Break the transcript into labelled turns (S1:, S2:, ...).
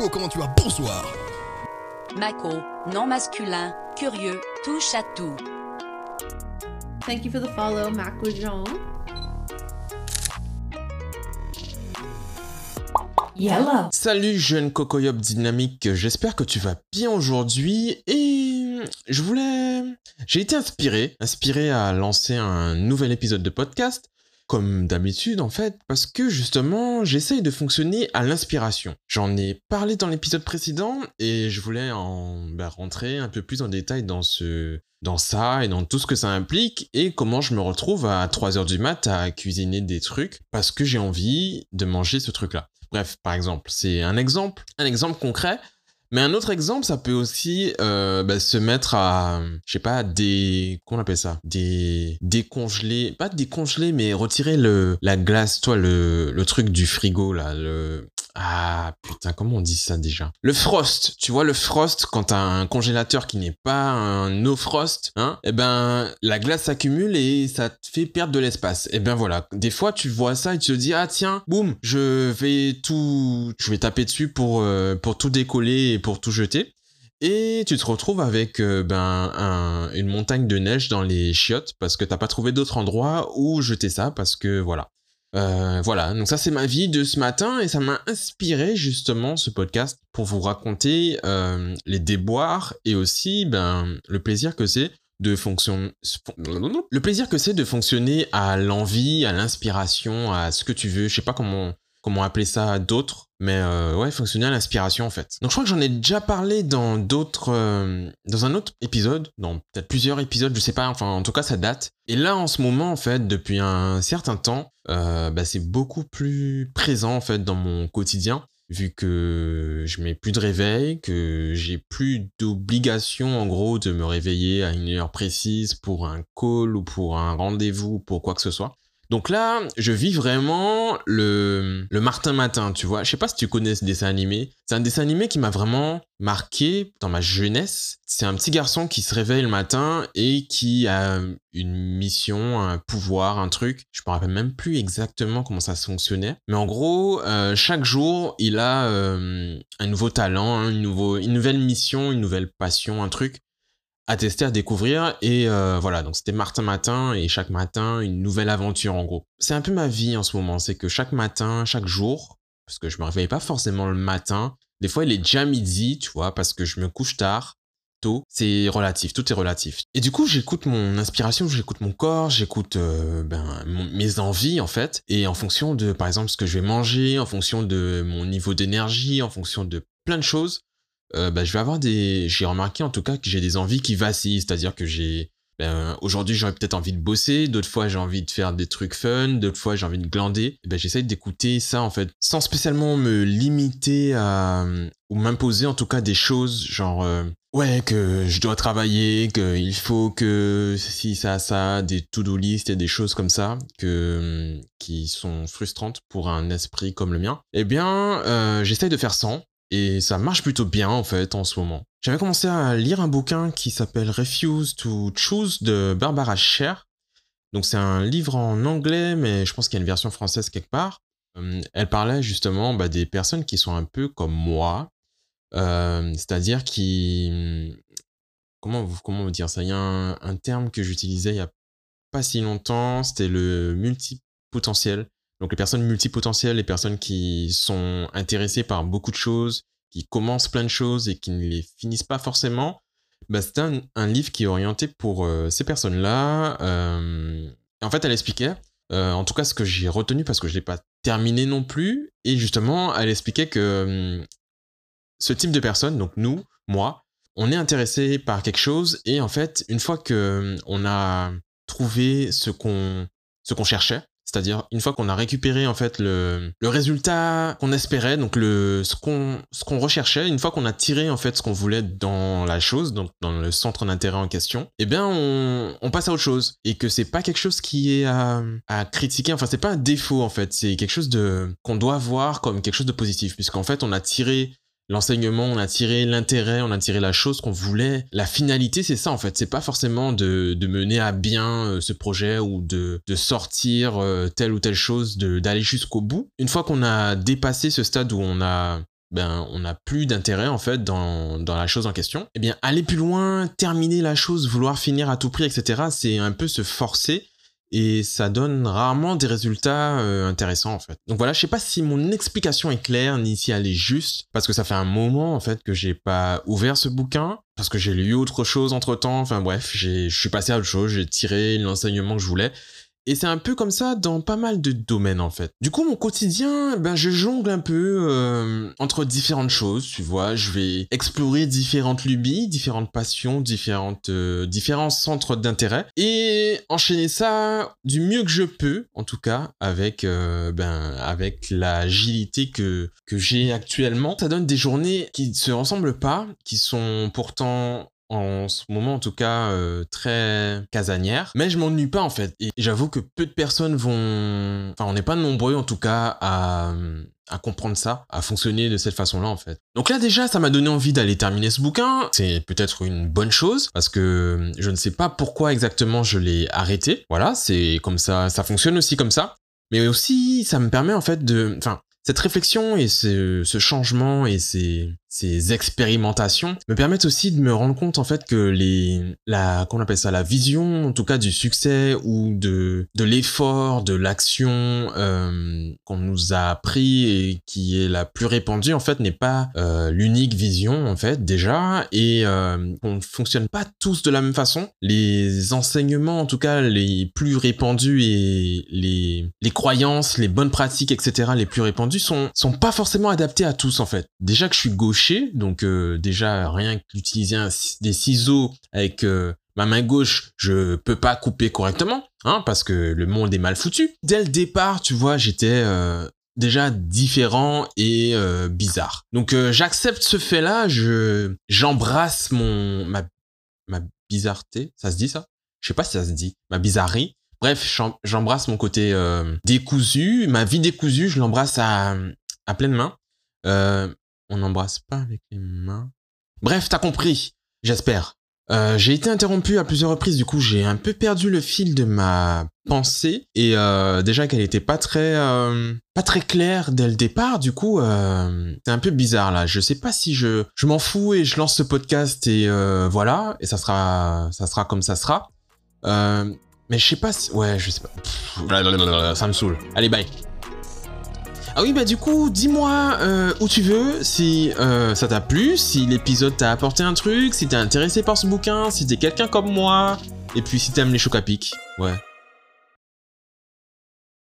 S1: Mako, comment tu vas? Bonsoir
S2: Mako, non masculin, curieux, touche à tout.
S3: Thank you for the follow, Mako Jean.
S4: Yellow.
S5: Salut jeune cocoyop dynamique, j'espère que tu vas bien aujourd'hui et je voulais... J'ai été inspiré, inspiré à lancer un nouvel épisode de podcast, comme d'habitude en fait, parce que justement j'essaye de fonctionner à l'inspiration. J'en ai parlé dans l'épisode précédent et je voulais en bah, rentrer un peu plus en détail dans ce dans ça et dans tout ce que ça implique et comment je me retrouve à 3h du mat à cuisiner des trucs parce que j'ai envie de manger ce truc là. Bref, par exemple, c'est un exemple, un exemple concret. Mais un autre exemple, ça peut aussi euh, bah, se mettre à, je sais pas, des, comment on appelle ça, des décongeler, pas décongeler, mais retirer le la glace, toi le le truc du frigo là, le ah putain, comment on dit ça déjà? Le frost, tu vois le frost quand t'as un congélateur qui n'est pas un no frost, hein Eh ben la glace s'accumule et ça te fait perdre de l'espace. Et ben voilà, des fois tu vois ça et tu te dis ah tiens, boum, je vais tout, je vais taper dessus pour euh, tout décoller et pour tout jeter. Et tu te retrouves avec euh, ben un- une montagne de neige dans les chiottes parce que t'as pas trouvé d'autre endroit où jeter ça parce que voilà. Euh, voilà, donc ça c'est ma vie de ce matin et ça m'a inspiré justement ce podcast pour vous raconter euh, les déboires et aussi ben le plaisir que c'est de fonctionner le plaisir que c'est de fonctionner à l'envie, à l'inspiration, à ce que tu veux, je sais pas comment comment appeler ça d'autres, mais euh, ouais, fonctionner à l'inspiration en fait. Donc je crois que j'en ai déjà parlé dans d'autres, euh, dans un autre épisode, dans peut-être plusieurs épisodes, je sais pas, enfin en tout cas ça date. Et là en ce moment en fait, depuis un certain temps, euh, bah, c'est beaucoup plus présent en fait dans mon quotidien. Vu que je mets plus de réveil, que j'ai plus d'obligation en gros de me réveiller à une heure précise pour un call ou pour un rendez-vous, pour quoi que ce soit. Donc là, je vis vraiment le, le Martin Matin, tu vois. Je sais pas si tu connais ce dessin animé. C'est un dessin animé qui m'a vraiment marqué dans ma jeunesse. C'est un petit garçon qui se réveille le matin et qui a une mission, un pouvoir, un truc. Je me rappelle même plus exactement comment ça fonctionnait. Mais en gros, euh, chaque jour, il a euh, un nouveau talent, nouveau, une nouvelle mission, une nouvelle passion, un truc à tester, à découvrir. Et euh, voilà, donc c'était Martin Matin et chaque matin, une nouvelle aventure en gros. C'est un peu ma vie en ce moment, c'est que chaque matin, chaque jour, parce que je me réveille pas forcément le matin, des fois il est déjà midi, tu vois, parce que je me couche tard, tôt, c'est relatif, tout est relatif. Et du coup, j'écoute mon inspiration, j'écoute mon corps, j'écoute euh, ben, mes envies en fait, et en fonction de, par exemple, ce que je vais manger, en fonction de mon niveau d'énergie, en fonction de plein de choses, euh, bah, je vais avoir des. J'ai remarqué en tout cas que j'ai des envies qui vacillent, c'est-à-dire que j'ai. ben, Aujourd'hui, j'aurais peut-être envie de bosser, d'autres fois, j'ai envie de faire des trucs fun, d'autres fois, j'ai envie de glander. Ben, j'essaye d'écouter ça en fait, sans spécialement me limiter à. ou m'imposer en tout cas des choses, genre. euh, Ouais, que je dois travailler, qu'il faut que si ça, ça, des to-do list et des choses comme ça, que qui sont frustrantes pour un esprit comme le mien. Eh bien, euh, j'essaye de faire sans, et ça marche plutôt bien en fait en ce moment. J'avais commencé à lire un bouquin qui s'appelle Refuse to Choose de Barbara Sher. Donc c'est un livre en anglais, mais je pense qu'il y a une version française quelque part. Euh, Elle parlait justement bah, des personnes qui sont un peu comme moi, euh, c'est-à-dire qui... Comment vous, comment vous dire ça? Il y a un, un terme que j'utilisais il y a pas si longtemps, c'était le multipotentiel. Donc les personnes multipotentielles, les personnes qui sont intéressées par beaucoup de choses, qui commencent plein de choses et qui ne les finissent pas forcément, bah, c'était un, livre qui est orienté pour euh, ces personnes-là. Euh, en fait, elle expliquait, euh, en tout cas ce que j'ai retenu parce que je l'ai pas terminé non plus, et justement, elle expliquait que hum, ce type de personnes, donc nous, moi, on est intéressé par quelque chose et en fait, une fois que hum, a trouvé ce qu'on ce qu'on cherchait, c'est-à-dire une fois qu'on a récupéré en fait le, le résultat qu'on espérait, donc le ce qu'on ce qu'on recherchait, une fois qu'on a tiré en fait ce qu'on voulait dans la chose, donc dans le centre d'intérêt en question, eh bien on, on passe à autre chose. Et que c'est pas quelque chose qui est à, critiquer, enfin c'est pas un défaut en fait, c'est quelque chose de qu'on doit voir comme quelque chose de positif puisqu'en fait on a tiré l'enseignement, on a tiré l'intérêt, on a tiré la chose qu'on voulait. La finalité, c'est ça en fait. C'est pas forcément de, de mener à bien euh, ce projet ou de, de sortir euh, telle ou telle chose, d'aller jusqu'au bout. Une fois qu'on a dépassé ce stade où on a ben on n'a plus d'intérêt en fait dans, dans la chose en question. Eh bien aller plus loin, terminer la chose, vouloir finir à tout prix, etc. C'est un peu se forcer et ça donne rarement des résultats euh, intéressants en fait. Donc voilà, je sais pas si mon explication est claire ni si elle est juste parce que ça fait un moment en fait que j'ai pas ouvert ce bouquin parce que j'ai lu autre chose entre temps. Enfin bref, je suis passé à autre chose, j'ai tiré l'enseignement que je voulais et c'est un peu comme ça dans pas mal de domaines en fait. Du coup, mon quotidien, ben je jongle un peu euh, entre différentes choses, tu vois. Je vais explorer différentes lubies, différentes passions, différentes, euh, différents centres d'intérêt et enchaîner ça du mieux que je peux, en tout cas avec euh, ben avec l'agilité que que j'ai actuellement. Ça donne des journées qui ne se ressemblent pas, qui sont pourtant en ce moment en tout cas euh, très casanière mais je m'ennuie pas en fait et j'avoue que peu de personnes vont enfin on n'est pas nombreux en tout cas à comprendre ça, à fonctionner de cette façon-là en fait. Donc là déjà, ça m'a donné envie d'aller terminer ce bouquin. C'est peut-être une bonne chose parce que je ne sais pas pourquoi exactement je l'ai arrêté. Voilà, c'est comme ça, ça fonctionne aussi comme ça. Mais aussi, ça me permet en fait de, enfin, cette réflexion et ce, ce changement et ces, ces expérimentations me permettent aussi de me rendre compte en fait que les la qu'on appelle ça la vision en tout cas du succès ou de de l'effort de l'action euh, qu'on nous a appris et qui est la plus répandue en fait n'est pas euh, l'unique vision en fait déjà. Et euh, on ne fonctionne pas tous de la même façon. Les enseignements en tout cas les plus répandus et les les croyances les bonnes pratiques etc les plus répandues sont sont pas forcément adaptés à tous en fait. Déjà que je suis gauche donc euh, déjà rien qu'utiliser des ciseaux avec euh, ma main gauche, je peux pas couper correctement, hein, parce que le monde est mal foutu. Dès le départ, tu vois, j'étais euh, déjà différent et bizarre. Donc j'accepte ce fait-là, je j'embrasse mon ma ma bizarreté, ça se dit ça? Je sais pas si ça se dit, ma bizarrerie. Bref, j'embrasse mon côté décousu, ma vie décousue, je l'embrasse à, à pleine main. On n'embrasse pas avec les mains. Bref, t'as compris, j'espère. Euh, j'ai été interrompu à plusieurs reprises, du coup j'ai un peu perdu le fil de ma pensée et euh, déjà qu'elle était pas très euh, pas très claire dès le départ, du coup c'est un peu bizarre là. Je sais pas si je je m'en fous et je lance ce podcast et voilà et ça sera ça sera comme ça sera. mais je sais pas si ouais je sais pas. ça me saoule. Allez bye. Ah oui, bah du coup, dis-moi euh, où tu veux, si euh, ça t'a plu, si l'épisode t'a apporté un truc, si t'es intéressé par ce bouquin, si t'es quelqu'un comme moi, et puis si t'aimes les chocs à pic. Ouais.